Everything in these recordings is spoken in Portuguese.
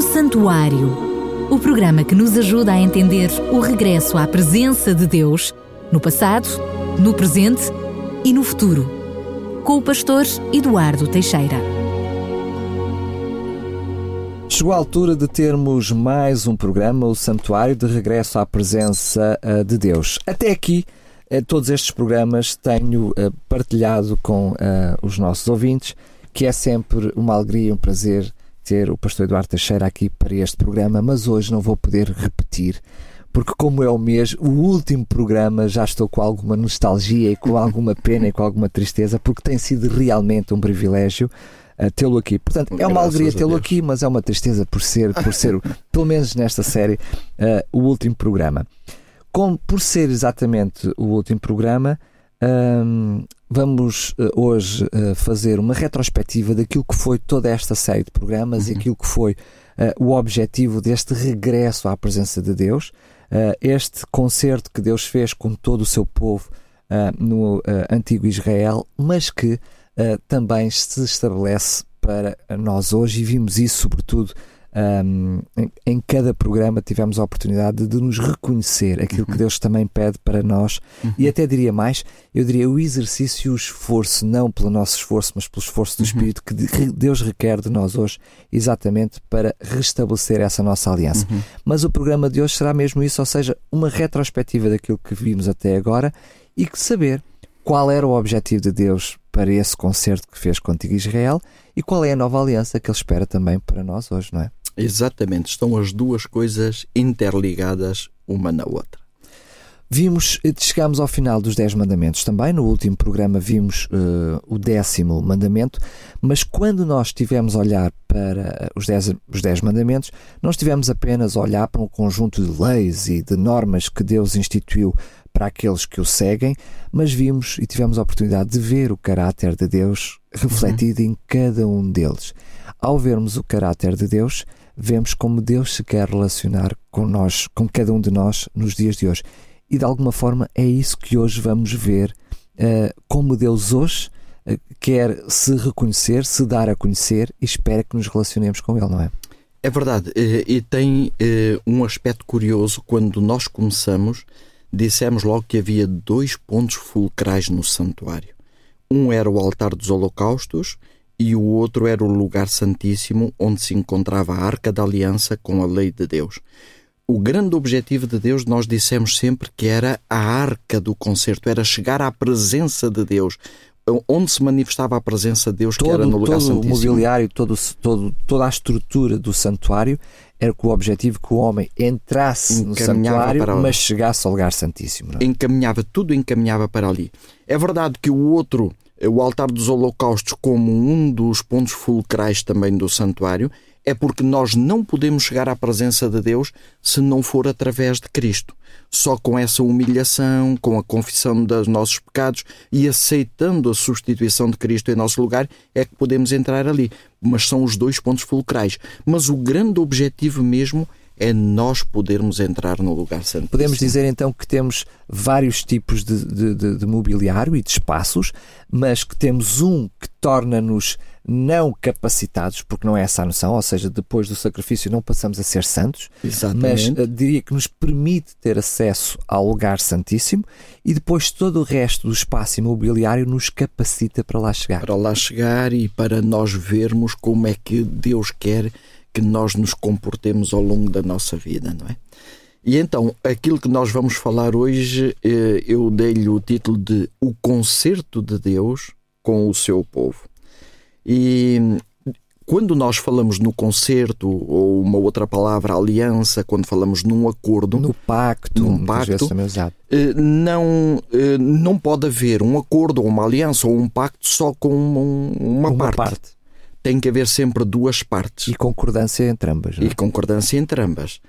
O Santuário. O programa que nos ajuda a entender o regresso à presença de Deus no passado, no presente e no futuro. Com o pastor Eduardo Teixeira. Chegou a altura de termos mais um programa, o Santuário de Regresso à Presença eh, de Deus. Até aqui, eh, todos estes programas tenho eh, partilhado com os nossos ouvintes, que é sempre uma alegria e um prazer ter o pastor Eduardo Teixeira aqui para este programa, mas hoje não vou poder repetir porque como é o mês, o último programa já estou com alguma nostalgia e com alguma pena e com alguma tristeza, porque tem sido realmente um privilégio uh, tê-lo aqui. Portanto, é uma alegria tê-lo aqui, mas é uma tristeza por ser, por ser pelo menos nesta série, uh, o último programa. Como por ser exatamente o último programa, um, vamos uh, hoje uh, fazer uma retrospectiva daquilo que foi toda esta série de programas uhum. e aquilo que foi uh, o objetivo deste regresso à presença de Deus, este concerto que Deus fez com todo o seu povo no antigo Israel, mas que também se estabelece para nós hoje e vimos isso sobretudo um, em, cada programa tivemos a oportunidade de, nos reconhecer aquilo uhum. que Deus também pede para nós uhum. e até diria mais, eu diria o exercício e o esforço, não pelo nosso esforço, mas pelo esforço do uhum. Espírito que Deus requer de nós hoje, exatamente para restabelecer essa nossa aliança. Uhum. Mas o programa de hoje será mesmo isso, ou seja, uma retrospectiva daquilo que vimos até agora e que saber qual era o objetivo de Deus para esse concerto que fez contigo Israel e qual é a nova aliança que Ele espera também para nós hoje, não é? Exatamente, estão as duas coisas interligadas uma na outra. Vimos, eh, chegamos ao final dos Dez Mandamentos também. No último programa vimos uh, o décimo mandamento, mas quando nós estivemos a olhar para os dez, os dez Mandamentos, não estivemos apenas a olhar para um conjunto de leis e de normas que Deus instituiu para aqueles que o seguem, mas vimos e tivemos a oportunidade de ver o caráter de Deus refletido uhum. em cada um deles. Ao vermos o caráter de Deus, vemos como Deus se quer relacionar com nós, com cada um de nós nos dias de hoje. E de alguma forma é isso que hoje vamos ver, uh, como Deus hoje uh, quer se reconhecer, se dar a conhecer e espera que nos relacionemos com Ele, não é? É verdade, eh, e tem um aspecto curioso quando nós começamos, dissemos logo que havia dois pontos fulcrais no santuário. Um era o altar dos holocaustos e o outro era o lugar santíssimo onde se encontrava a arca da aliança com a lei de Deus. O grande objetivo de Deus, nós dissemos sempre que era a arca do concerto, era chegar à presença de Deus, onde se manifestava a presença de Deus, todo, que era no lugar todo santíssimo. o mobiliário, todo, todo, toda a estrutura do santuário era com o objetivo que o homem entrasse no santuário, mas chegasse ao lugar santíssimo. É? Encaminhava, tudo encaminhava para ali. É verdade que o outro o altar dos holocaustos como um dos pontos fulcrais também do santuário, é porque nós não podemos chegar à presença de Deus se não for através de Cristo. Só com essa humilhação, com a confissão dos nossos pecados e aceitando a substituição de Cristo em nosso lugar, é que podemos entrar ali. Mas são os dois pontos fulcrais. Mas o grande objetivo mesmo é nós podermos entrar no lugar santo. Podemos dizer então que temos vários tipos de, de, de, de mobiliário e de espaços, mas que temos um que torna-nos não capacitados, porque não é essa a noção, ou seja, depois do sacrifício não passamos a ser santos, Exatamente. mas uh, diria que nos permite ter acesso ao lugar santíssimo e depois todo o resto do espaço imobiliário nos capacita para lá chegar. Para lá chegar e para nós vermos como é que Deus quer que nós nos comportemos ao longo da nossa vida, não é? E então, aquilo que nós vamos falar hoje, eh, eu dei-lhe o título de O Concerto de Deus com o seu povo. E quando nós falamos no concerto, ou uma outra palavra, aliança, quando falamos num acordo. No pacto, num pacto eh, não, eh, não pode haver um acordo, ou uma aliança, ou um pacto só com uma, uma parte. parte tem que haver sempre duas partes. E concordância entre ambas. Não? É? E concordância entre ambas.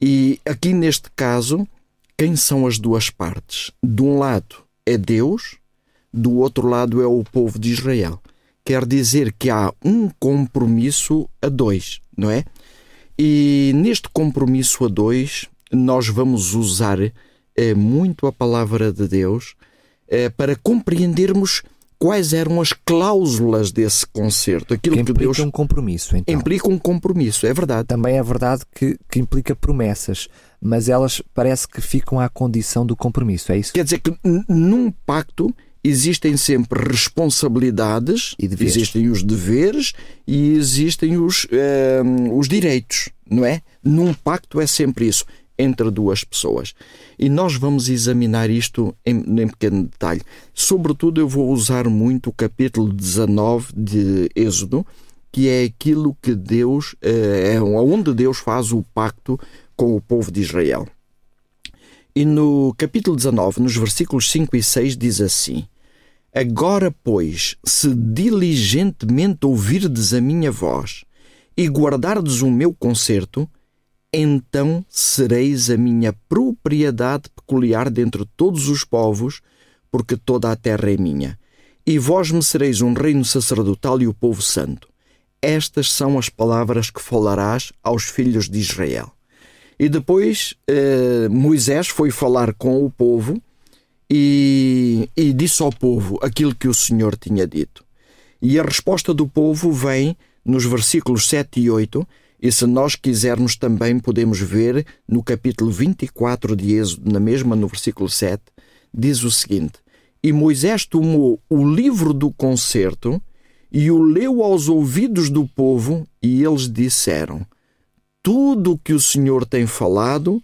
E aqui neste caso, quem são as duas partes? De um lado é Deus, do outro lado é o povo de Israel. Quer dizer que há um compromisso a dois, não é? E neste compromisso a dois, nós vamos usar é, muito a palavra de Deus é, para compreendermos quais eram as cláusulas desse concerto. Aquilo que, que Deus um compromisso, então. Implica um compromisso, é verdade. Também é verdade que, que implica promessas, mas elas parece que ficam à condição do compromisso, é isso? Quer dizer que num pacto existem sempre responsabilidades, existem os deveres e existem os, eh, os direitos, não é? Num pacto é sempre isso entre duas pessoas. E nós vamos examinar isto em, em, pequeno detalhe. Sobretudo, eu vou usar muito o capítulo 19 de Êxodo, que é aquilo que Deus, eh, é onde Deus faz o pacto com o povo de Israel. E no capítulo 19, nos versículos 5 e 6, diz assim: Agora, pois, se diligentemente ouvirdes a minha voz e guardardes o meu concerto, então sereis a minha propriedade peculiar dentre todos os povos, porque toda a terra é minha. E vós me sereis um reino sacerdotal e o povo santo. Estas são as palavras que falarás aos filhos de Israel. E depois eh, Moisés foi falar com o povo e, e disse ao povo aquilo que o Senhor tinha dito. E a resposta do povo vem nos versículos 7 e 8 e se nós quisermos também podemos ver no capítulo 24 de Êxodo, na mesma no versículo 7, diz o seguinte: E Moisés tomou o livro do concerto e o leu aos ouvidos do povo, e eles disseram: Tudo o que o Senhor tem falado,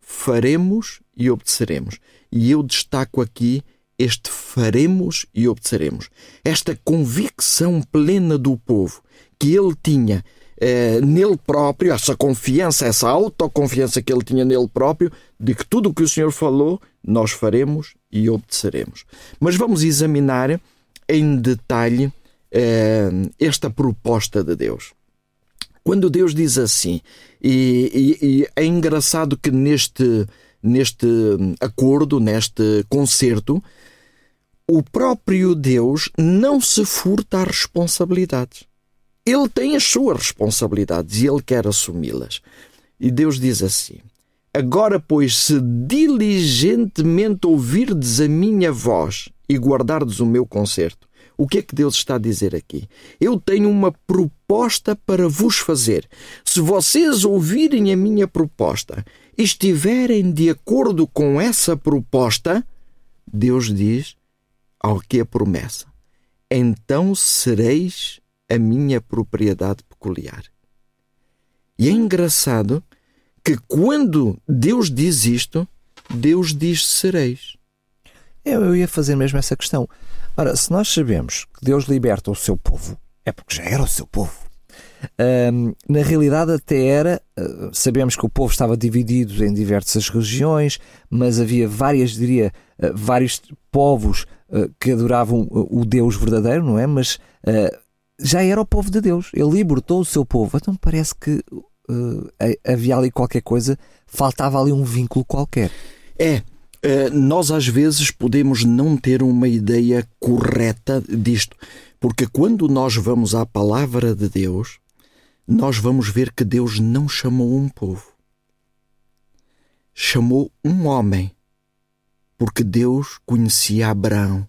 faremos e obedeceremos. E eu destaco aqui este faremos e obedeceremos. Esta convicção plena do povo que ele tinha eh, nele próprio, essa confiança, essa autoconfiança que ele tinha nele próprio, de que tudo o que o Senhor falou, nós faremos e obedeceremos. Mas vamos examinar em detalhe eh, esta proposta de Deus. Quando Deus diz assim, e, e, e é engraçado que neste, neste acordo, neste concerto, o próprio Deus não se furta às responsabilidades. Ele tem as suas responsabilidades e ele quer assumi-las. E Deus diz assim: Agora, pois, se diligentemente ouvirdes a minha voz e guardardes o meu concerto, o que é que Deus está a dizer aqui? Eu tenho uma proposta para vos fazer. Se vocês ouvirem a minha proposta e estiverem de acordo com essa proposta, Deus diz ao que a promessa: então sereis a minha propriedade peculiar. E é engraçado que quando Deus diz isto, Deus diz sereis. Eu ia fazer mesmo essa questão. Ora, se nós sabemos que Deus liberta o seu povo, é porque já era o seu povo. Um, na realidade, até era. Uh, sabemos que o povo estava dividido em diversas regiões, mas havia várias, diria, uh, vários povos uh, que adoravam o Deus verdadeiro, não é? Mas já era o povo de Deus. Ele libertou o seu povo. Então parece que uh, havia ali qualquer coisa, faltava ali um vínculo qualquer. É. Uh, nós às vezes podemos não ter uma ideia correta disto, porque quando nós vamos à palavra de Deus, nós vamos ver que Deus não chamou um povo, chamou um homem, porque Deus conhecia Abraão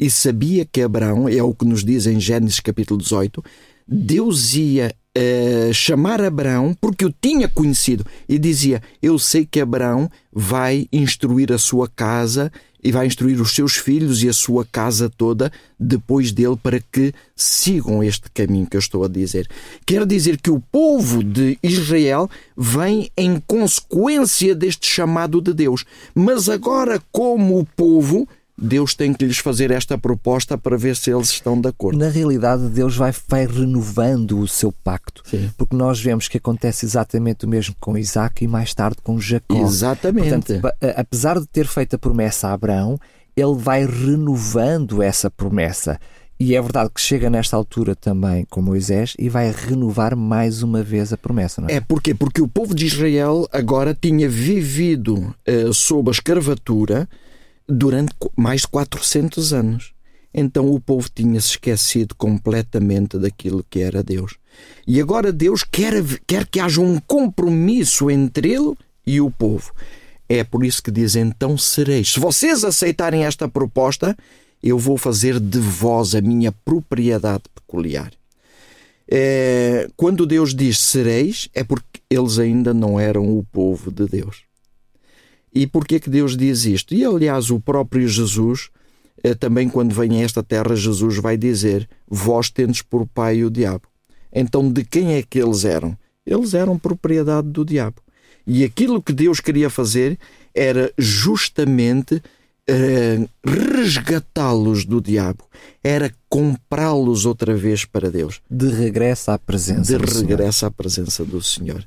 e sabia que Abraão, é o que nos diz em Gênesis capítulo 18, Deus ia uh, chamar Abraão porque o tinha conhecido e dizia: Eu sei que Abraão vai instruir a sua casa e vai instruir os seus filhos e a sua casa toda depois dele para que sigam este caminho que eu estou a dizer. Quer dizer que o povo de Israel vem em consequência deste chamado de Deus, mas agora, como o povo Deus tem que lhes fazer esta proposta para ver se eles estão de acordo. Na realidade, Deus vai, vai renovando o seu pacto, Sim. porque nós vemos que acontece exatamente o mesmo com Isaac e mais tarde com Jacó. Exatamente. Portanto, apesar de ter feito a promessa a Abraão, ele vai renovando essa promessa. E é verdade que chega nesta altura também com Moisés e vai renovar mais uma vez a promessa, não é? É porquê? Porque o povo de Israel agora tinha vivido uh, sob a escravatura durante mais de 400 anos. Então o povo tinha se esquecido completamente daquilo que era Deus. E agora Deus quer, quer que haja um compromisso entre ele e o povo. É por isso que diz: então sereis. Se vocês aceitarem esta proposta, Eu vou fazer de vós a minha propriedade peculiar. É, quando Deus diz sereis, é porque eles ainda não eram o povo de Deus. E porquê que Deus diz isto? E aliás, o próprio Jesus, é, também quando vem a esta terra, Jesus vai dizer: Vós tendes por pai o diabo. Então, de quem é que eles eram? Eles eram propriedade do diabo. E aquilo que Deus queria fazer era justamente uh, resgatá-los do diabo, era comprá-los outra vez para Deus. De regresso à presença De regresso à presença do Senhor.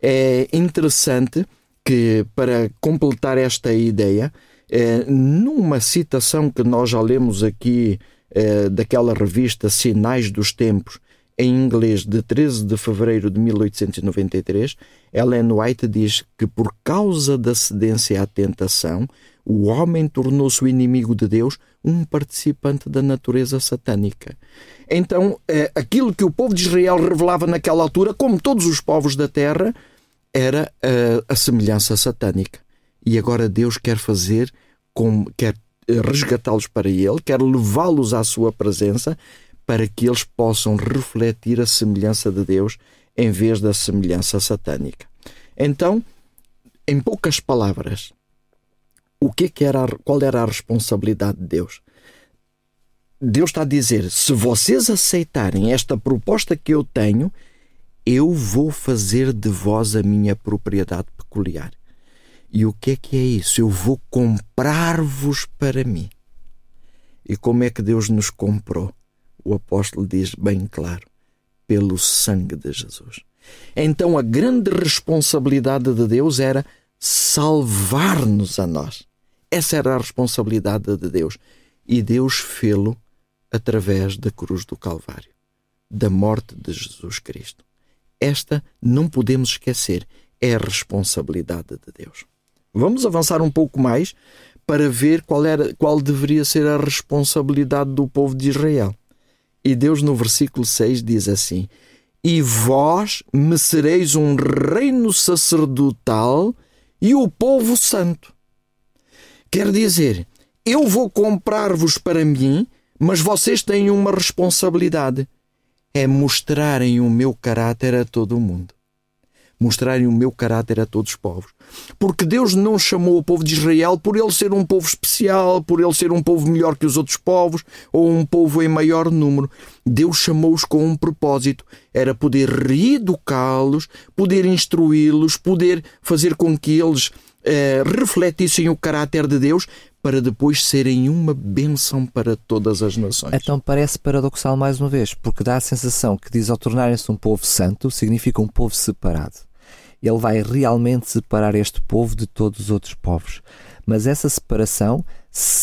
É interessante que, para completar esta ideia, é, numa citação que nós já lemos aqui é, daquela revista Sinais dos Tempos, em inglês de 13 de fevereiro de 1893, Ellen White diz que por causa da cedência à tentação, o homem tornou-se o inimigo de Deus, um participante da natureza satânica. Então, eh, aquilo que o povo de Israel revelava naquela altura, como todos os povos da terra, era a semelhança satânica. E agora Deus quer fazer, quer eh, resgatá-los para Ele, quer levá-los à Sua presença, para que eles possam refletir a semelhança de Deus em vez da semelhança satânica. Então, em poucas palavras, o que, é que era, qual era a responsabilidade de Deus? Deus está a dizer: se vocês aceitarem esta proposta que eu tenho, eu vou fazer de vós a minha propriedade peculiar. E o que é que é isso? Eu vou comprar-vos para mim. E como é que Deus nos comprou? o apóstolo diz bem claro: pelo sangue de Jesus. Então a grande responsabilidade de Deus era salvar-nos a nós. Essa era a responsabilidade de Deus. E Deus fê-lo através da cruz do Calvário, da morte de Jesus Cristo. Esta não podemos esquecer, é a responsabilidade de Deus. Vamos avançar um pouco mais para ver qual, era, qual deveria ser a responsabilidade do povo de Israel. E Deus, no versículo 6, diz assim: E vós me sereis um reino sacerdotal e o povo santo. Quer dizer, eu vou comprar-vos para mim, mas vocês têm uma responsabilidade: é mostrarem o meu caráter a todo o mundo mostrarem o meu caráter a todos os povos. Porque Deus não chamou o povo de Israel por ele ser um povo especial, por ele ser um povo melhor que os outros povos ou um povo em maior número. Deus chamou-os com um propósito: era poder reeducá-los, poder instruí-los, poder fazer com que eles eh, refletissem o caráter de Deus para depois serem uma bênção para todas as nações. Então parece paradoxal mais uma vez, porque dá a sensação que diz ao tornarem-se um povo santo significa um povo separado ele vai realmente separar este povo de todos os outros povos. Mas essa separação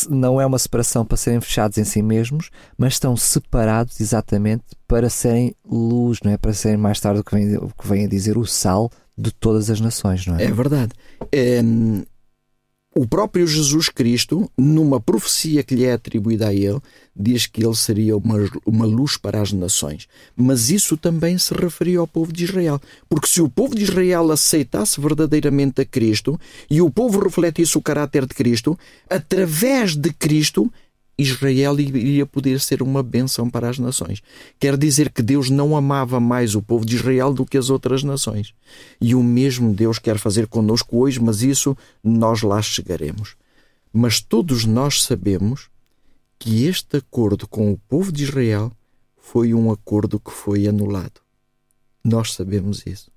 não é uma separação para serem fechados em si mesmos, mas estão separados exatamente para serem luz, não é? Para serem mais tarde o que vem, o que vem a dizer o sal de todas as nações, não é? É verdade. É, o próprio Jesus Cristo, numa profecia que lhe é atribuída a ele, diz que ele seria uma, uma luz para as nações. Mas isso também se referia ao povo de Israel. Porque se o povo de Israel aceitasse verdadeiramente a Cristo e o povo refletisse o caráter de Cristo, através de Cristo Israel iria poder ser uma bênção para as nações. Quer dizer que Deus não amava mais o povo de Israel do que as outras nações. E o mesmo Deus quer fazer conosco hoje, mas isso nós lá chegaremos. Mas todos nós sabemos que este acordo com o povo de Israel foi um acordo que foi anulado. Nós sabemos isso.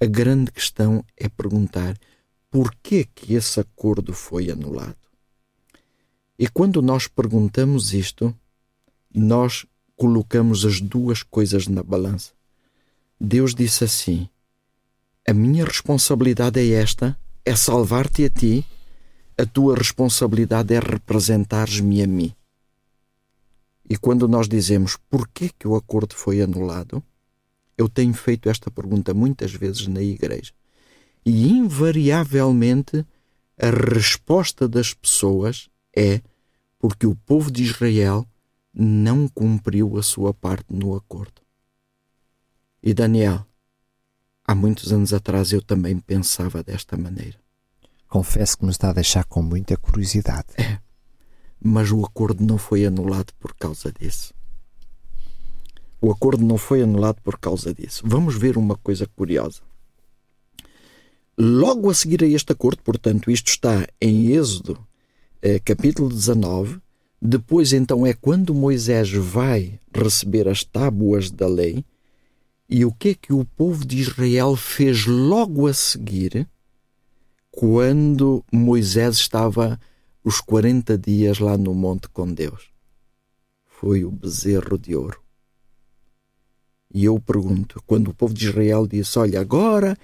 A grande questão é perguntar por que que esse acordo foi anulado. E quando nós perguntamos isto, nós colocamos as duas coisas na balança. Deus disse assim: A minha responsabilidade é esta, é salvar-te a ti, a tua responsabilidade é representares-me a mim. E quando nós dizemos por que, que o acordo foi anulado, eu tenho feito esta pergunta muitas vezes na igreja. E invariavelmente a resposta das pessoas é porque o povo de Israel não cumpriu a sua parte no acordo. E Daniel, há muitos anos atrás eu também pensava desta maneira. Confesso que me está a deixar com muita curiosidade. É. mas o acordo não foi anulado por causa disso. O acordo não foi anulado por causa disso. Vamos ver uma coisa curiosa. Logo a seguir a este acordo, portanto, isto está em Êxodo, capítulo 19. Depois, então, é quando Moisés vai receber as tábuas da lei. E o que é que o povo de Israel fez logo a seguir, quando Moisés estava os 40 dias lá no monte com Deus? Foi o bezerro de ouro. E eu pergunto, quando o povo de Israel disse: Olha, agora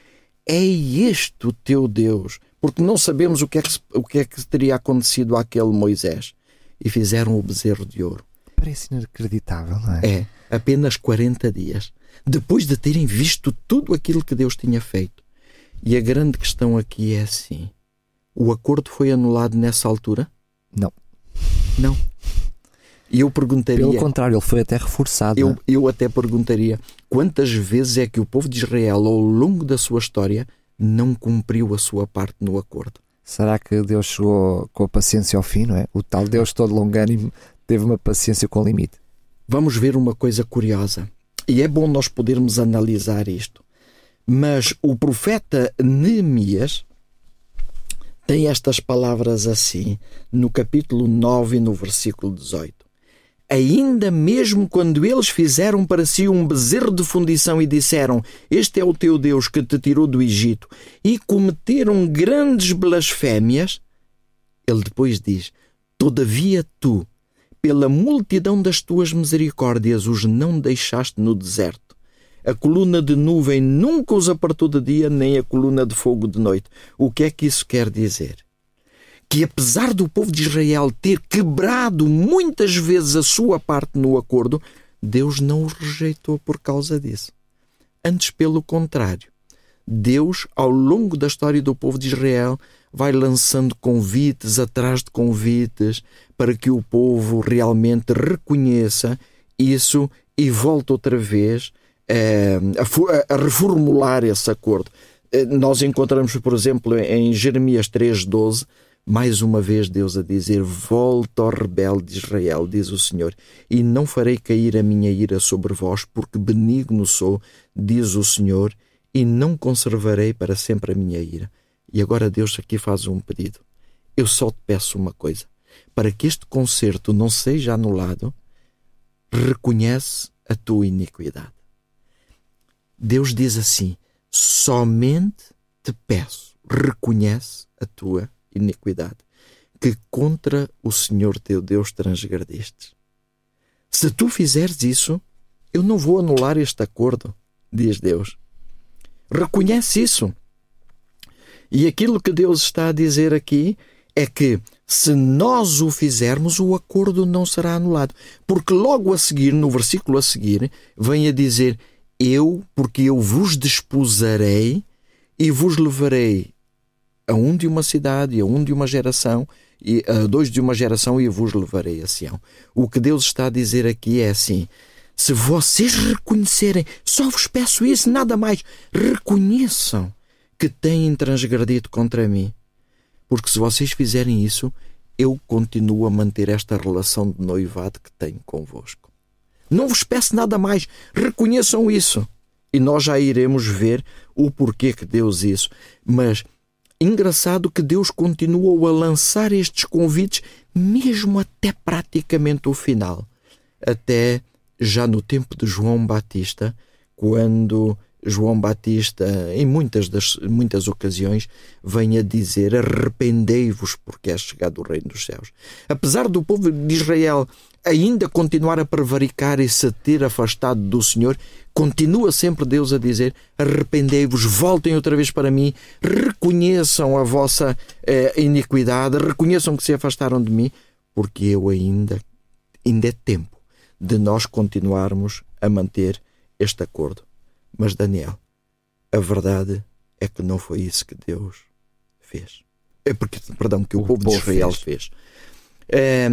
é este o teu Deus, porque não sabemos o que é que, o que, é que teria acontecido àquele Moisés. E fizeram o bezerro de ouro. Parece inacreditável, não é? É, apenas 40 dias, depois de terem visto tudo aquilo que Deus tinha feito. E a grande questão aqui é assim: o acordo foi anulado nessa altura? Não. Não. E eu perguntaria. Pelo contrário, ele foi até reforçado. Eu, é? eu até perguntaria quantas vezes é que o povo de Israel, ao longo da sua história, não cumpriu a sua parte no acordo. Será que Deus chegou com a paciência ao fim, não é? O tal Deus todo longânimo teve uma paciência com limite. Vamos ver uma coisa curiosa. E é bom nós podermos analisar isto. Mas o profeta Neemias tem estas palavras assim, no capítulo 9, no versículo 18 ainda mesmo quando eles fizeram para si um bezerro de fundição e disseram: Este é o teu Deus que te tirou do Egito, e cometeram grandes blasfémias, ele depois diz: Todavia tu, pela multidão das tuas misericórdias, os não deixaste no deserto. A coluna de nuvem nunca os apartou de dia, nem a coluna de fogo de noite. O que é que isso quer dizer? Que, apesar do povo de Israel ter quebrado muitas vezes a sua parte no acordo, Deus não os rejeitou por causa disso. Antes, pelo contrário, Deus, ao longo da história do povo de Israel, vai lançando convites atrás de convites para que o povo realmente reconheça isso e volte outra vez eh, a, a reformular esse acordo. Eh, nós encontramos, por exemplo, em Jeremias 3,12, mais uma vez Deus a dizer: Volta ao rebelde Israel, diz o Senhor, e não farei cair a minha ira sobre vós, porque benigno sou, diz o Senhor, e não conservarei para sempre a minha ira. E agora Deus aqui faz um pedido. Eu só te peço uma coisa: para que este concerto não seja anulado, reconhece a tua iniquidade. Deus diz assim: somente te peço, reconhece a tua iniquidade que contra o Senhor teu Deus transgredistes. Se tu fizeres isso, eu não vou anular este acordo, diz Deus. Reconhece isso. E aquilo que Deus está a dizer aqui é que se nós o fizermos, o acordo não será anulado. Porque logo a seguir, no versículo a seguir, vem a dizer: Eu, porque eu vos desposarei e vos levarei a um de uma cidade, a um de uma geração, e a dois de uma geração, e vos levarei a Sião. O que Deus está a dizer aqui é assim: se vocês reconhecerem, só vos peço isso, nada mais, reconheçam que têm transgredido contra mim. Porque se vocês fizerem isso, eu continuo a manter esta relação de noivado que tenho convosco. Não vos peço nada mais, reconheçam isso. E nós já iremos ver o porquê que Deus isso. Mas Engraçado que Deus continuou a lançar estes convites mesmo até praticamente o final. Até já no tempo de João Batista, quando João Batista, em muitas, das, muitas ocasiões, vem a dizer: Arrependei-vos, porque é chegado o reino dos céus. Apesar do povo de Israel ainda continuar a prevaricar e se ter afastado do Senhor, continua sempre Deus a dizer: arrependei-vos, voltem outra vez para mim, reconheçam a vossa eh, iniquidade, reconheçam que se afastaram de mim, porque eu ainda, ainda é tempo de nós continuarmos a manter este acordo. Mas, Daniel, a verdade é que não foi isso que Deus fez. É porque, perdão, que o, o povo de Israel fez. fez. É,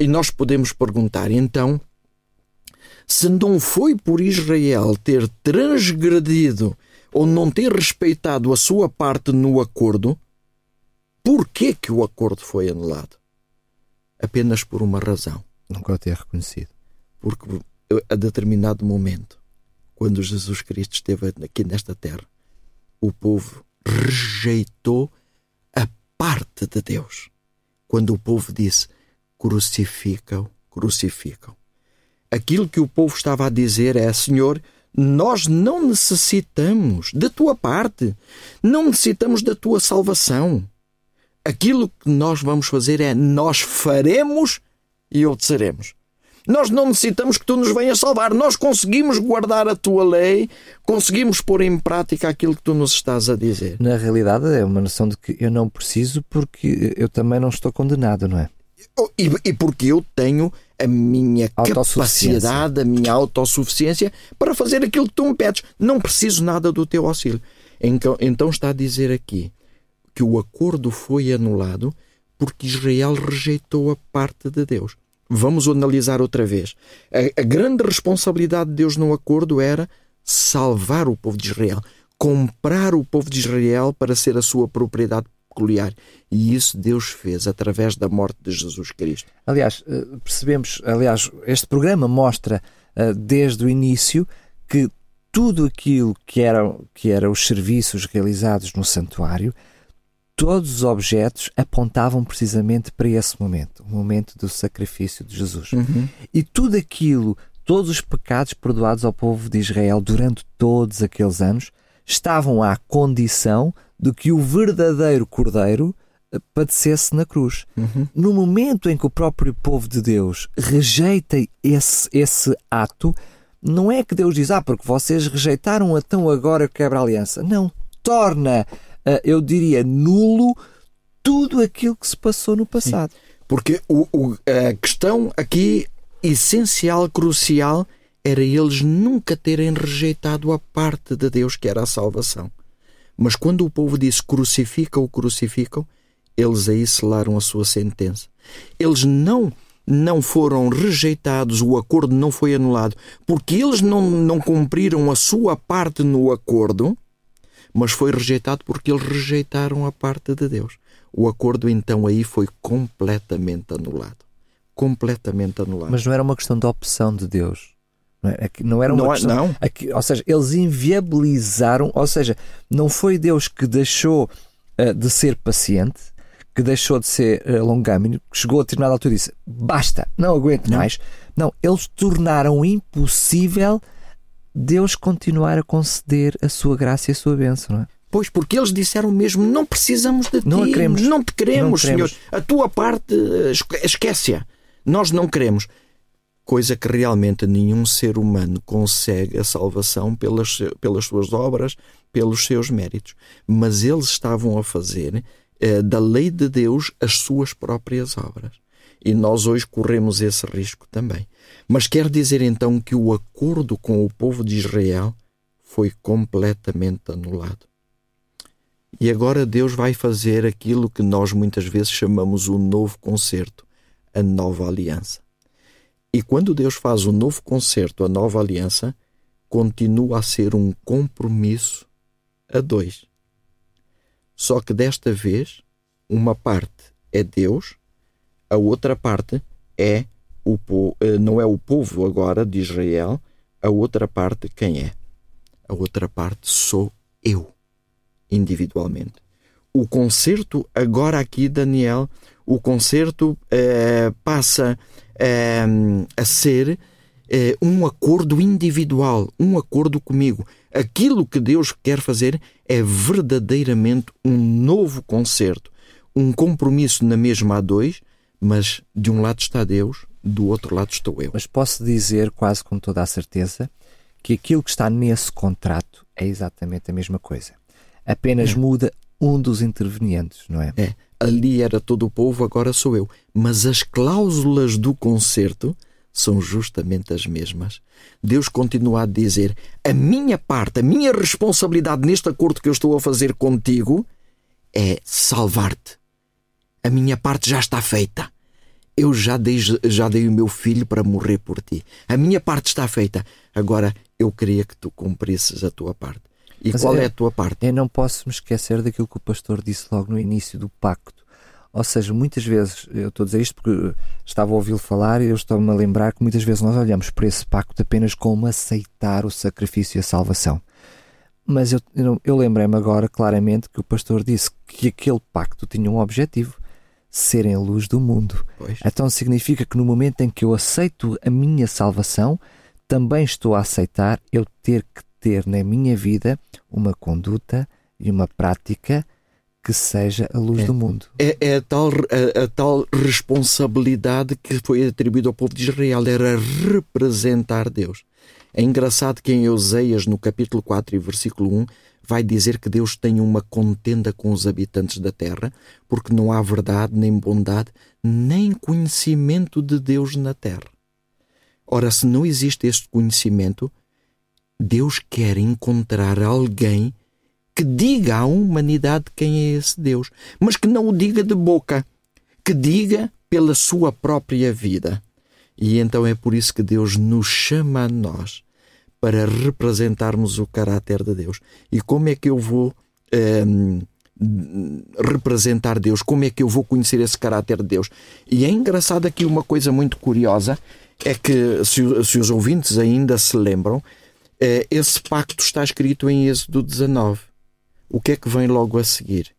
e nós podemos perguntar, então, se não foi por Israel ter transgredido ou não ter respeitado a sua parte no acordo, por que que o acordo foi anulado? apenas por uma razão. Nunca o ter reconhecido. Porque a determinado momento, quando Jesus Cristo esteve aqui nesta terra, o povo rejeitou a parte de Deus. Quando o povo disse: crucificam, crucificam. Aquilo que o povo estava a dizer é: Senhor, nós não necessitamos da tua parte, não necessitamos da tua salvação. Aquilo que nós vamos fazer é: nós faremos e obedeceremos. Nós não necessitamos que tu nos venhas salvar. Nós conseguimos guardar a tua lei, conseguimos pôr em prática aquilo que tu nos estás a dizer. Na realidade, é uma noção de que eu não preciso porque eu também não estou condenado, não é? E, e porque eu tenho a minha capacidade, a minha autossuficiência para fazer aquilo que tu me pedes. Não preciso nada do teu auxílio. Então, então está a dizer aqui que o acordo foi anulado porque Israel rejeitou a parte de Deus. Vamos analisar outra vez. A, a, grande responsabilidade de Deus no acordo era salvar o povo de Israel, comprar o povo de Israel para ser a sua propriedade peculiar. E isso Deus fez através da morte de Jesus Cristo. Aliás, eh, percebemos, aliás, este programa mostra eh, desde o início que tudo aquilo que eram que era os serviços realizados no santuário todos os objetos apontavam precisamente para esse momento, o momento do sacrifício de Jesus. Uhum. E tudo aquilo, todos os pecados perdoados ao povo de Israel durante todos aqueles anos, estavam à condição de que o verdadeiro Cordeiro eh, padecesse na cruz. Uhum. No momento em que o próprio povo de Deus rejeita esse, esse ato, não é que Deus diz, ah, porque vocês rejeitaram, então agora quebra a aliança. Não, torna uh, eu diria, nulo tudo aquilo que se passou no passado. Sim. Porque o, o, a questão aqui essencial, crucial, era eles nunca terem rejeitado a parte de Deus que era a salvação. Mas quando o povo disse crucificam, crucificam, eles aí selaram a sua sentença. Eles não não foram rejeitados, o acordo não foi anulado, porque eles não, não cumpriram a sua parte no acordo, mas foi rejeitado porque eles rejeitaram a parte de Deus. O acordo então aí foi completamente anulado. Completamente anulado. Mas não era uma questão de opção de Deus. Não, é? não era uma não, questão. Não. Aqui, ou seja, eles inviabilizaram, ou seja, não foi Deus que deixou uh, de ser paciente, que deixou de ser uh, longâmino, que chegou a determinada altura e disse: basta, não aguento não. mais. Não, eles tornaram impossível Deus continuar a conceder a sua graça e a sua bênção, não é? Pois, porque eles disseram mesmo: não precisamos de não ti, queremos. não te queremos, não queremos. Senhor. A tua parte, esquece-a. Nós não queremos. Coisa que realmente nenhum ser humano consegue a salvação pelas, pelas suas obras, pelos seus méritos. Mas eles estavam a fazer eh, da lei de Deus as suas próprias obras. E nós hoje corremos esse risco também. Mas quer dizer então que o acordo com o povo de Israel foi completamente anulado. E agora Deus vai fazer aquilo que nós muitas vezes chamamos o novo concerto, a nova aliança. E quando Deus faz o novo concerto, a nova aliança, continua a ser um compromisso a dois. Só que desta vez, uma parte é Deus, a outra parte é o eh, não é o povo agora de Israel, a outra parte quem é? A outra parte sou eu, individualmente. O concerto, agora aqui, Daniel, o concerto eh, passa eh, a ser um acordo individual, um acordo comigo. Aquilo que Deus quer fazer é verdadeiramente um novo concerto, um compromisso na mesma a dois, mas de um lado está Deus, do outro lado estou eu. Mas posso dizer quase com toda a certeza que aquilo que está nesse contrato é exatamente a mesma coisa. Apenas é. muda um dos intervenientes, não é? É. Ali era todo o povo, agora sou eu. Mas as cláusulas do concerto são justamente as mesmas. Deus continua a dizer: a minha parte, a minha responsabilidade neste acordo que eu estou a fazer contigo é salvar-te. A minha parte já está feita eu já dei, já dei o meu filho para morrer por ti. A minha parte está feita. Agora eu queria que tu cumprisses a tua parte. E Mas qual é, é, a tua parte? Eu não posso me esquecer daquilo que o pastor disse logo no início do pacto. Ou seja, muitas vezes, eu estou a dizer isto porque estava a ouvi-lo falar e eu estou-me a lembrar que muitas vezes nós olhamos para esse pacto apenas como aceitar o sacrifício e a salvação. Mas eu, eu, eu lembrei-me agora claramente que o pastor disse que aquele pacto tinha um objetivo: serem a luz do mundo. Pois. Então significa que no momento em que eu aceito a minha salvação, também estou a aceitar eu ter que ter na minha vida uma conduta e uma prática que seja a luz é, do mundo. É, é a, tal, a, a, tal responsabilidade que foi atribuída ao povo de Israel, era representar Deus. É engraçado que em Euseias, no capítulo 4 e versículo 1, vai dizer que Deus tem uma contenda com os habitantes da terra, porque não há verdade, nem bondade, nem conhecimento de Deus na terra. Ora, se não existe este conhecimento, Deus quer encontrar alguém que diga à humanidade quem é esse Deus, mas que não o diga de boca, que diga pela sua própria vida. E então é por isso que Deus nos chama a nós para representarmos o caráter de Deus. E como é que eu vou um, ehm, representar Deus? Como é que eu vou conhecer esse caráter de Deus? E é engraçado aqui uma coisa muito curiosa: é que, se, se os ouvintes ainda se lembram, esse pacto está escrito em Êxodo 19. O que é que vem logo a seguir?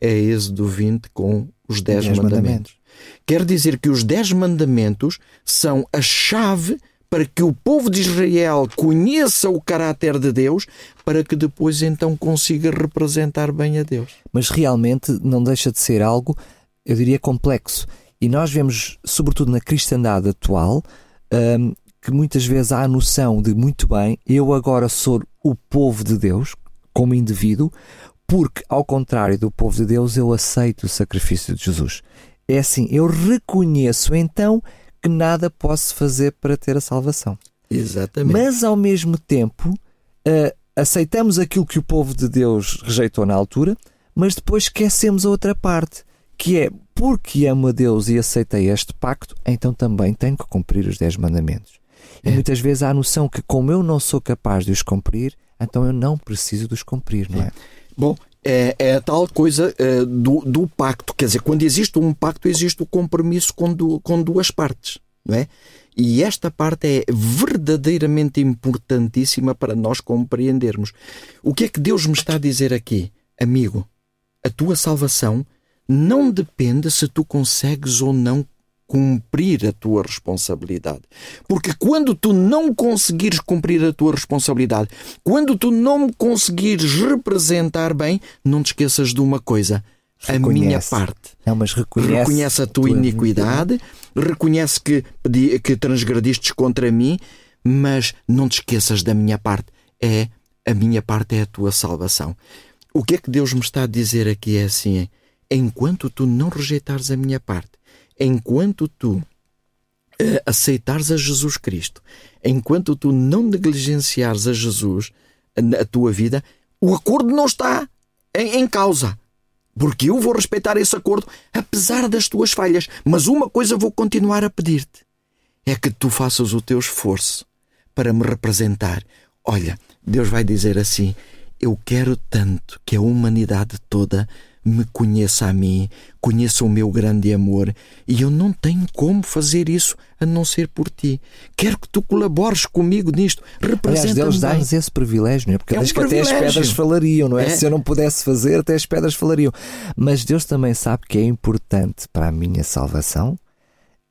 É Êxodo 20 com os 10 mandamentos. mandamentos. Quer dizer que os 10 mandamentos são a chave para que o povo de Israel conheça o caráter de Deus, para que depois então consiga representar bem a Deus. Mas realmente não deixa de ser algo, eu diria, complexo. E nós vemos, sobretudo na cristandade atual, um, que muitas vezes há a noção de muito bem, eu agora sou o povo de Deus, como indivíduo, porque, ao contrário do povo de Deus, eu aceito o sacrifício de Jesus. É assim, eu reconheço então que nada posso fazer para ter a salvação. Exatamente. Mas, ao mesmo tempo, uh, aceitamos aquilo que o povo de Deus rejeitou na altura, mas depois esquecemos a outra parte, que é porque amo a Deus e aceitei este pacto, então também tenho que cumprir os dez mandamentos. É. E muitas vezes há a noção que, como eu não sou capaz de os cumprir, então eu não preciso de os cumprir, não é? é. Bom, é, é, a tal coisa uh, do, do, pacto. Quer dizer, quando existe um pacto, existe o compromisso com, du, com duas partes, não é? E esta parte é verdadeiramente importantíssima para nós compreendermos. O que é que Deus me está a dizer aqui? Amigo, a tua salvação não depende se tu consegues ou não cumprir a tua responsabilidade. Porque quando tu não conseguires cumprir a tua responsabilidade, quando tu não me conseguires representar bem, não te esqueças de uma coisa. Reconhece. A minha parte. Não, mas reconhece, reconhece a tua, tua iniquidade, reconhece que, que transgredistes contra mim, mas não te esqueças da minha parte. É a minha parte é a tua salvação. O que é que Deus me está a dizer aqui é assim: enquanto tu não rejeitares a minha parte, enquanto tu uh, aceitares a Jesus Cristo, enquanto tu não negligenciares a Jesus na tua vida, o acordo não está em, em causa. Porque eu vou respeitar esse acordo, apesar das tuas falhas. Mas uma coisa vou continuar a pedir-te: é que tu faças o teu esforço para me representar. Olha, Deus vai dizer assim: Eu quero tanto que a humanidade toda me conheça a mim, conheça o meu grande amor, e eu não tenho como fazer isso a não ser por ti. Quero que tu colabores comigo nisto. Representa Deus dá-nos esse privilégio, não é? Porque é um que até as pedras falariam, não é? é? Se eu não pudesse fazer, até as pedras falariam. Mas Deus também sabe que é importante para a minha salvação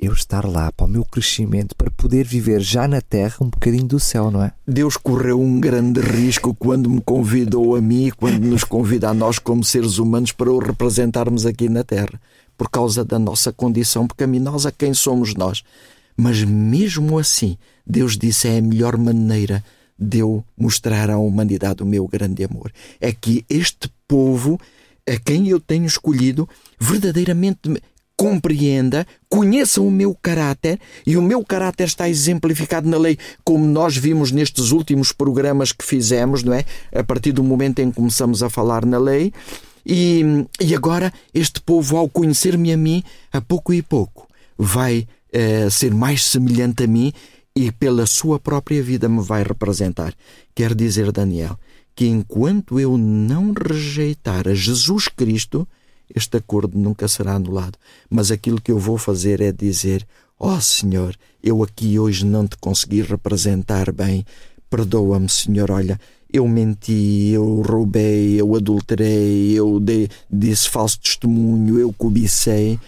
eu estar lá para o meu crescimento, para poder viver já na terra um bocadinho do céu, não é? Deus correu um grande risco quando me convidou a mim, quando nos convida a nós como seres humanos para o representarmos aqui na terra, por causa da nossa condição pecaminosa, quem somos nós. Mas mesmo assim, Deus disse é a melhor maneira de eu mostrar à humanidade o meu grande amor. É que este povo a quem eu tenho escolhido verdadeiramente compreenda, conheça o meu caráter e o meu caráter está exemplificado na lei, como nós vimos nestes últimos programas que fizemos, não é? A partir do momento em que começamos a falar na lei. E, e agora este povo, ao conhecer-me a mim, a pouco e pouco, vai uh, ser mais semelhante a mim e pela sua própria vida me vai representar. Quer dizer, Daniel, que enquanto eu não rejeitar a Jesus Cristo, este acordo nunca será anulado. Mas aquilo que eu vou fazer é dizer: Ó oh, Senhor, eu aqui hoje não te consegui representar bem. Perdoa-me, Senhor. Olha, eu menti, eu roubei, eu adulterei, eu dei, disse falso testemunho, eu cobicei.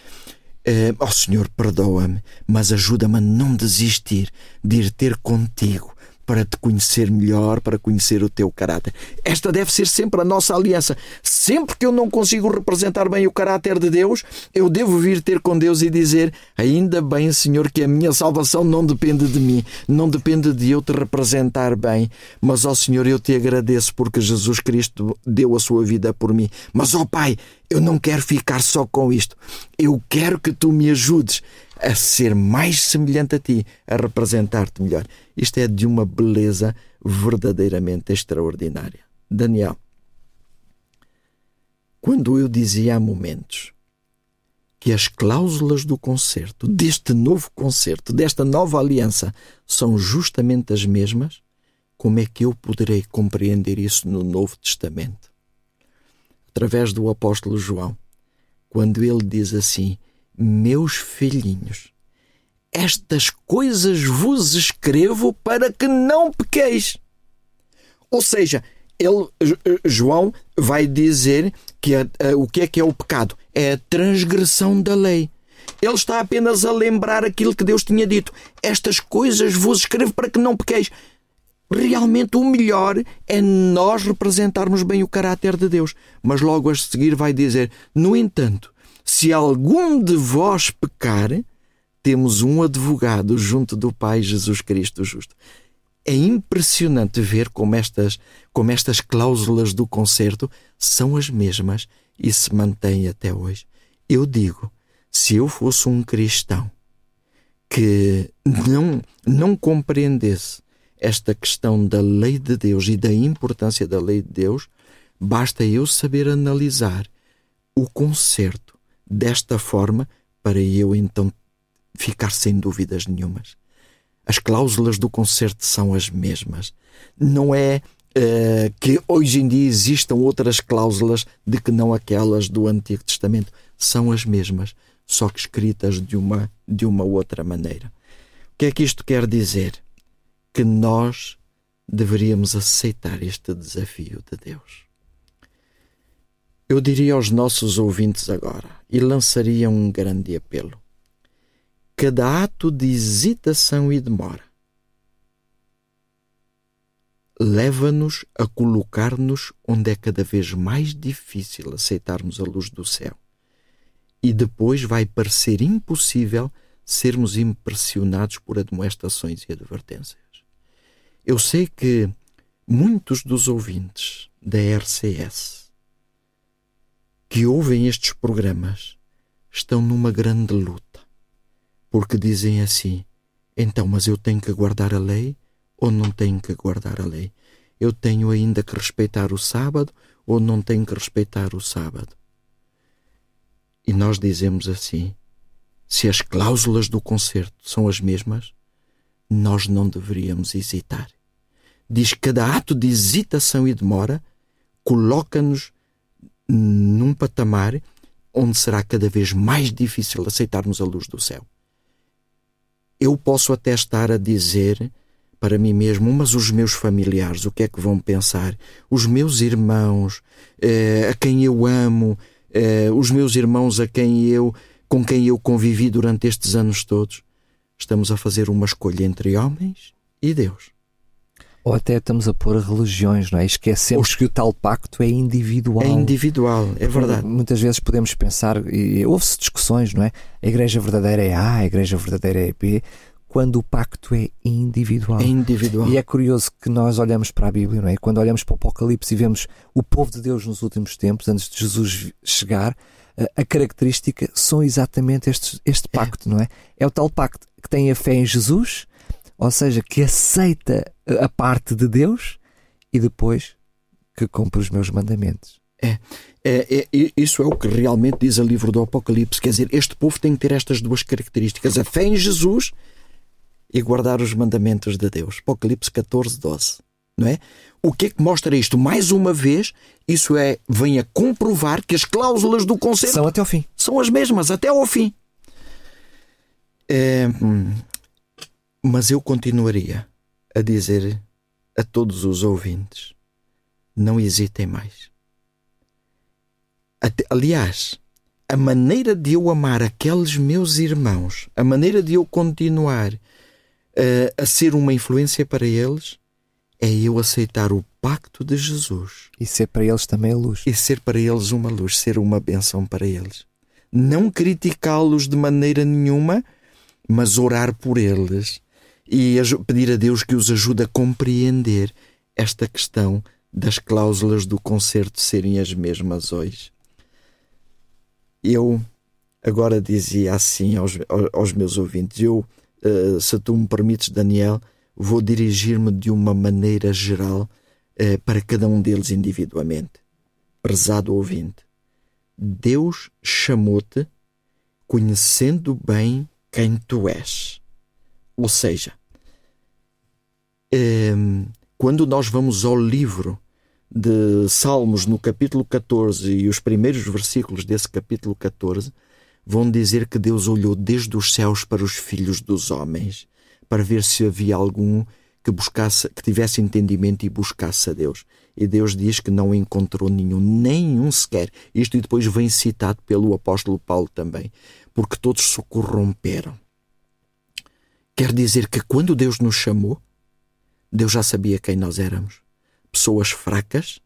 Ó oh, Senhor, perdoa-me, mas ajuda-me a não desistir de ir ter contigo para te conhecer melhor, para conhecer o teu caráter. Esta deve ser sempre a nossa aliança. Sempre que eu não consigo representar bem o caráter de Deus, eu devo vir ter com Deus e dizer: Ainda bem, Senhor, que a minha salvação não depende de mim, não depende de eu te representar bem. Mas, ó Senhor, eu te agradeço porque Jesus Cristo deu a sua vida por mim. Mas, ó Pai, eu não quero ficar só com isto. Eu quero que tu me ajudes a ser mais semelhante a ti, a representar-te melhor. Isto é de uma beleza verdadeiramente extraordinária. Daniel, quando eu dizia há momentos que as cláusulas do concerto, deste novo concerto, desta nova aliança, são justamente as mesmas, como é que eu poderei compreender isso no Novo Testamento? Através do apóstolo João, quando ele diz assim: meus filhinhos, estas coisas vos escrevo para que não pequeis. Ou seja, ele, João vai dizer que a, a, o que é que é o pecado? É a transgressão da lei. Ele está apenas a lembrar aquilo que Deus tinha dito. Estas coisas vos escrevo para que não pequeis. Realmente o melhor é nós representarmos bem o caráter de Deus. Mas logo a seguir vai dizer: No entanto, se algum de vós pecar, temos um advogado junto do Pai Jesus Cristo justo. É impressionante ver como estas, como estas cláusulas do concerto são as mesmas e se mantêm até hoje. Eu digo, se eu fosse um cristão que não, não compreendesse esta questão da lei de Deus e da importância da lei de Deus, basta eu saber analisar o concerto desta forma para eu então ficar sem dúvidas nenhumas. As cláusulas do concerto são as mesmas. Não é uh, que hoje em dia existam outras cláusulas de que não aquelas do Antigo Testamento. São as mesmas, só que escritas de uma, de uma outra maneira. O que é que isto quer dizer? Que nós deveríamos aceitar este desafio de Deus. Eu diria aos nossos ouvintes agora e lançaria um grande apelo. Cada ato de hesitação e demora leva-nos a colocar-nos onde é cada vez mais difícil aceitarmos a luz do céu. E depois vai parecer impossível sermos impressionados por admoestações e advertências. Eu sei que muitos dos ouvintes da RCS que ouvem estes programas estão numa grande luta, porque dizem assim: então, mas eu tenho que guardar a lei ou não tenho que guardar a lei? Eu tenho ainda que respeitar o sábado ou não tenho que respeitar o sábado? E nós dizemos assim: se as cláusulas do concerto são as mesmas, nós não deveríamos hesitar. Diz que cada ato de hesitação e demora coloca-nos num patamar onde será cada vez mais difícil aceitarmos a luz do céu. Eu posso até estar a dizer para mim mesmo, mas os meus familiares, o que é que vão pensar? Os meus irmãos, eh, a quem eu amo, eh, os meus irmãos a quem eu, com quem eu convivi durante estes anos todos. Estamos a fazer uma escolha entre homens e Deus. Ou até estamos a pôr religiões, não é? Esquecemos Os... que o tal pacto é individual. É individual, é verdade. Muitas vezes podemos pensar, e houve-se discussões, não é? A igreja verdadeira é A, a igreja verdadeira é B, quando o pacto é individual. É individual. E é curioso que nós olhamos para a Bíblia, não é? Quando olhamos para o Apocalipse e vemos o povo de Deus nos últimos tempos, antes de Jesus chegar, a característica são exatamente este, este é. pacto, é. não é? É o tal pacto que tem a fé em Jesus, ou seja, que aceita a parte de Deus e depois que cumpre os meus mandamentos. É, é, é, isso é o que realmente diz o livro do Apocalipse. Quer dizer, este povo tem que ter estas duas características: a fé em Jesus e guardar os mandamentos de Deus. Apocalipse 14, 12. Não é? O que é que mostra isto? Mais uma vez, isso é vem a comprovar que as cláusulas do concerto são até ao fim. São as mesmas até ao fim. É, mas eu continuaria a dizer a todos os ouvintes: não hesitem mais. Até, aliás, a maneira de eu amar aqueles meus irmãos, a maneira de eu continuar uh, a ser uma influência para eles, é eu aceitar o pacto de Jesus. E ser para eles também a luz. E ser para eles uma luz, ser uma benção para eles. Não criticá-los de maneira nenhuma, mas orar por eles e pedir a Deus que os ajude a compreender esta questão das cláusulas do concerto serem as mesmas hoje. Eu agora dizia assim aos, aos meus ouvintes: eu, uh, se tu me permites, Daniel, vou dirigir-me de uma maneira geral uh, para cada um deles individualmente. Prezado ouvinte, Deus chamou-te conhecendo bem quem tu és. Ou seja, um, quando nós vamos ao livro de Salmos, no capítulo 14, e os primeiros versículos desse capítulo 14, vão dizer que Deus olhou desde os céus para os filhos dos homens, para ver se havia algum que buscasse, que tivesse entendimento e buscasse a Deus. E Deus diz que não encontrou nenhum, nenhum sequer. Isto depois vem citado pelo apóstolo Paulo também, porque todos se corromperam. Quer dizer que quando Deus nos chamou, Deus já sabia quem nós éramos. Pessoas fracas,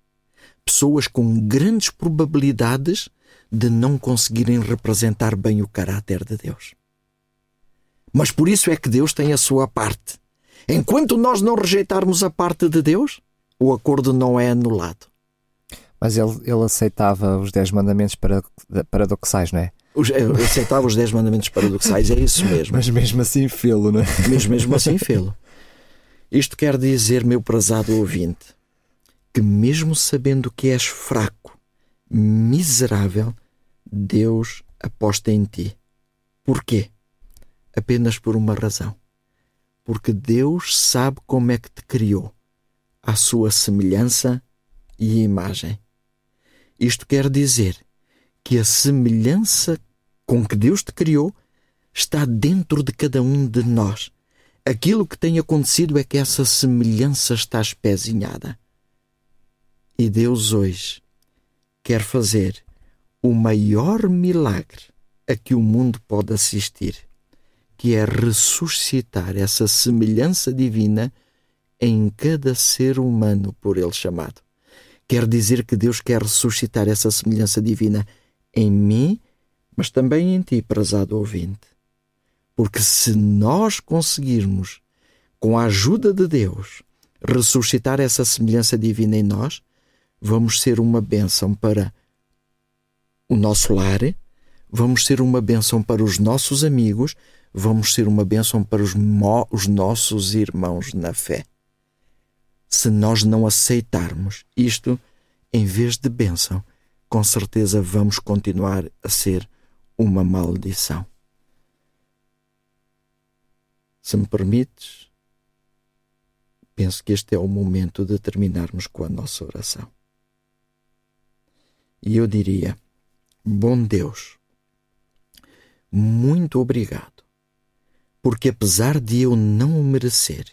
pessoas com grandes probabilidades de não conseguirem representar bem o caráter de Deus. Mas por isso é que Deus tem a sua parte. Enquanto nós não rejeitarmos a parte de Deus, o acordo não é anulado. Mas ele, ele aceitava os dez mandamentos paradoxais, não é? Aceitava os dez mandamentos paradoxais, é isso mesmo. Mas mesmo assim fê-lo, não é? Mas mesmo assim fê-lo. Isto quer dizer, meu prezado ouvinte, que mesmo sabendo que és fraco, miserável, Deus aposta em ti. Porquê? Apenas por uma razão. Porque Deus sabe como é que te criou, à sua semelhança e imagem. Isto quer dizer que a semelhança com que Deus te criou está dentro de cada um de nós Aquilo que tem acontecido é que essa semelhança está espezinhada. E Deus hoje quer fazer o maior milagre a que o mundo pode assistir, que é ressuscitar essa semelhança divina em cada ser humano por ele chamado. Quer dizer que Deus quer ressuscitar essa semelhança divina em mim, mas também em ti, prezado ouvinte. Porque se nós conseguirmos, com a ajuda de Deus, ressuscitar essa semelhança divina em nós, vamos ser uma bênção para o nosso lar, vamos ser uma bênção para os nossos amigos, vamos ser uma bênção para os, os nossos irmãos na fé. Se nós não aceitarmos isto, em vez de bênção, com certeza vamos continuar a ser uma maldição. Se me permites, penso que este é o momento de terminarmos com a nossa oração. E eu diria: Bom Deus, muito obrigado, porque apesar de eu não o merecer,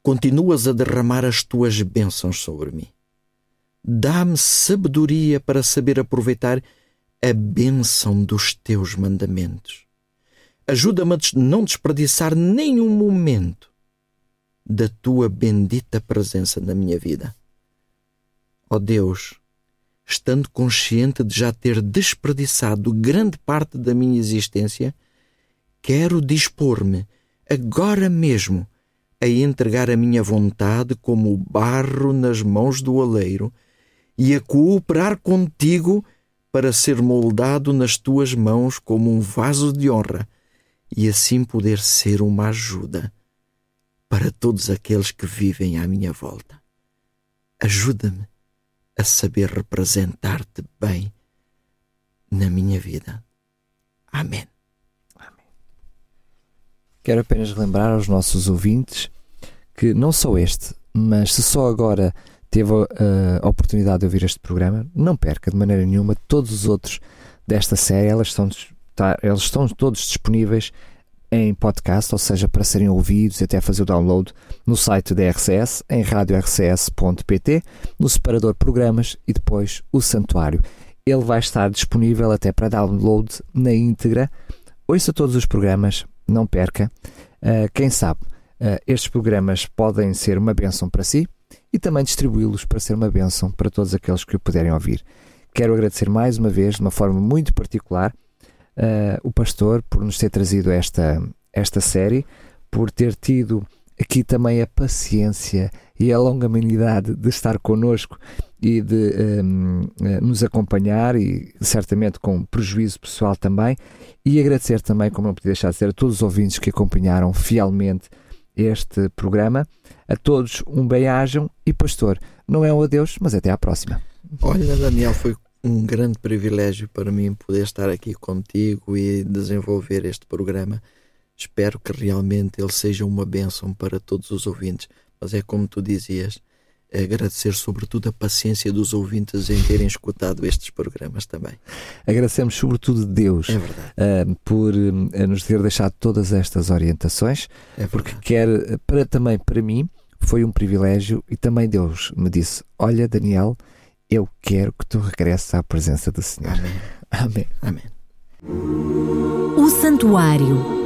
continuas a derramar as tuas bênçãos sobre mim. Dá-me sabedoria para saber aproveitar a bênção dos teus mandamentos Ajuda-me a não desperdiçar nenhum momento da tua bendita presença na minha vida. Ó oh Deus, estando consciente de já ter desperdiçado grande parte da minha existência, quero dispor-me agora mesmo a entregar a minha vontade como barro nas mãos do oleiro e a cooperar contigo para ser moldado nas tuas mãos como um vaso de honra e assim poder ser uma ajuda para todos aqueles que vivem à minha volta. Ajuda-me a saber representar-te bem na minha vida. Amém. Quero apenas lembrar aos nossos ouvintes que não só este, mas se só agora teve a oportunidade de ouvir este programa, não perca de maneira nenhuma todos os outros desta série. Elas estão, tá, eles estão todos disponíveis em podcast, ou seja, para serem ouvidos e até fazer o download no site da RCS, em radiorcs.pt, no separador programas e depois o santuário. Ele vai estar disponível até para download na íntegra. Ouça todos os programas, não perca. Uh, quem sabe, uh, estes programas podem ser uma bênção para si e também distribuí-los para ser uma bênção para todos aqueles que o puderem ouvir. Quero agradecer mais uma vez, de uma forma muito particular, uh, o pastor por nos ter trazido esta, esta série, por ter tido aqui também a paciência e a longanimidade de estar connosco e de um, ehm, nos acompanhar e certamente com prejuízo pessoal também e agradecer também, como não podia deixar de ser, a todos os ouvintes que acompanharam fielmente este programa. A todos um bem-ajam e pastor, não é um adeus, mas até à próxima. Olha, Daniel, foi um grande privilégio para mim poder estar aqui contigo e desenvolver este programa. Espero que realmente ele seja uma bênção para todos os ouvintes. Mas é como tu dizias, agradecer sobretudo a paciência dos ouvintes em terem escutado estes programas também. Agradecemos sobretudo Deus é uh, por uh, nos ter deixado todas estas orientações, é porque quer para também para mim foi um privilégio e também Deus me disse: "Olha, Daniel, eu quero que tu regresses à presença do Senhor. Amém. Amém. Amém. O Santuário